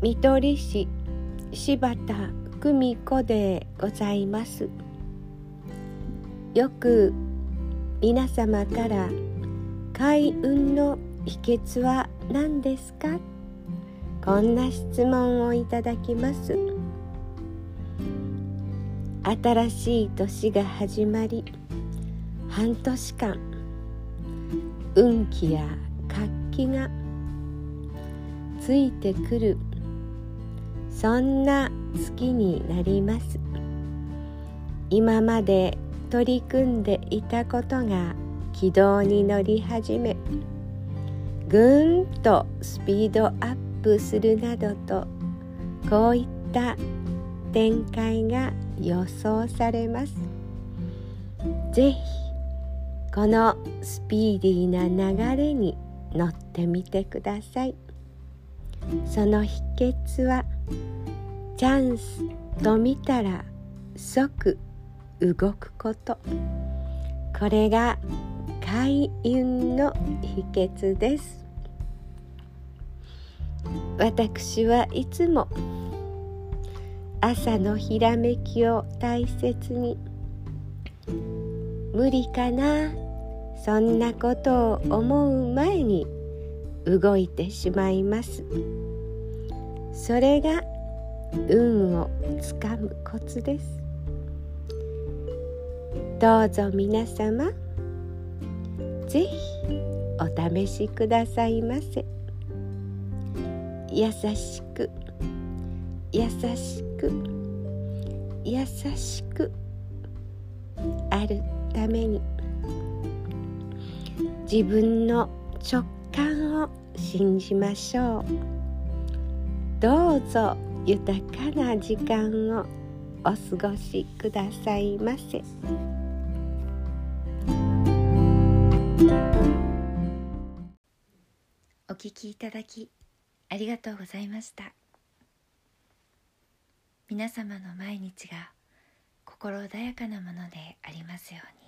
見取り師柴田久美子でございます。よく皆様から開運の秘訣は何ですか？こんな質問をいただきます。新しい年が始まり半年間運気や活気がついてくるそんな月になります。今まで取り組んでいたことが軌道に乗り始めぐんとスピードアップするなどとこういった展開が予想されます。ぜひこのスピーディーな流れに乗ってみてください。その秘訣はチャンスと見たら即動くこと。これが開運の秘訣です。私はいつも朝のひらめきを大切に。無理かな。そんなことを思う前に動いてしまいます。それが運をつかむコツです。どうぞ皆様ぜひお試しくださいませ。優しく優しく優しくあるために自分の直感を信じましょう。どうぞ豊かな時間をお過ごしくださいませ。お聞きいただきありがとうございました皆様の毎日が心穏やかなものでありますように「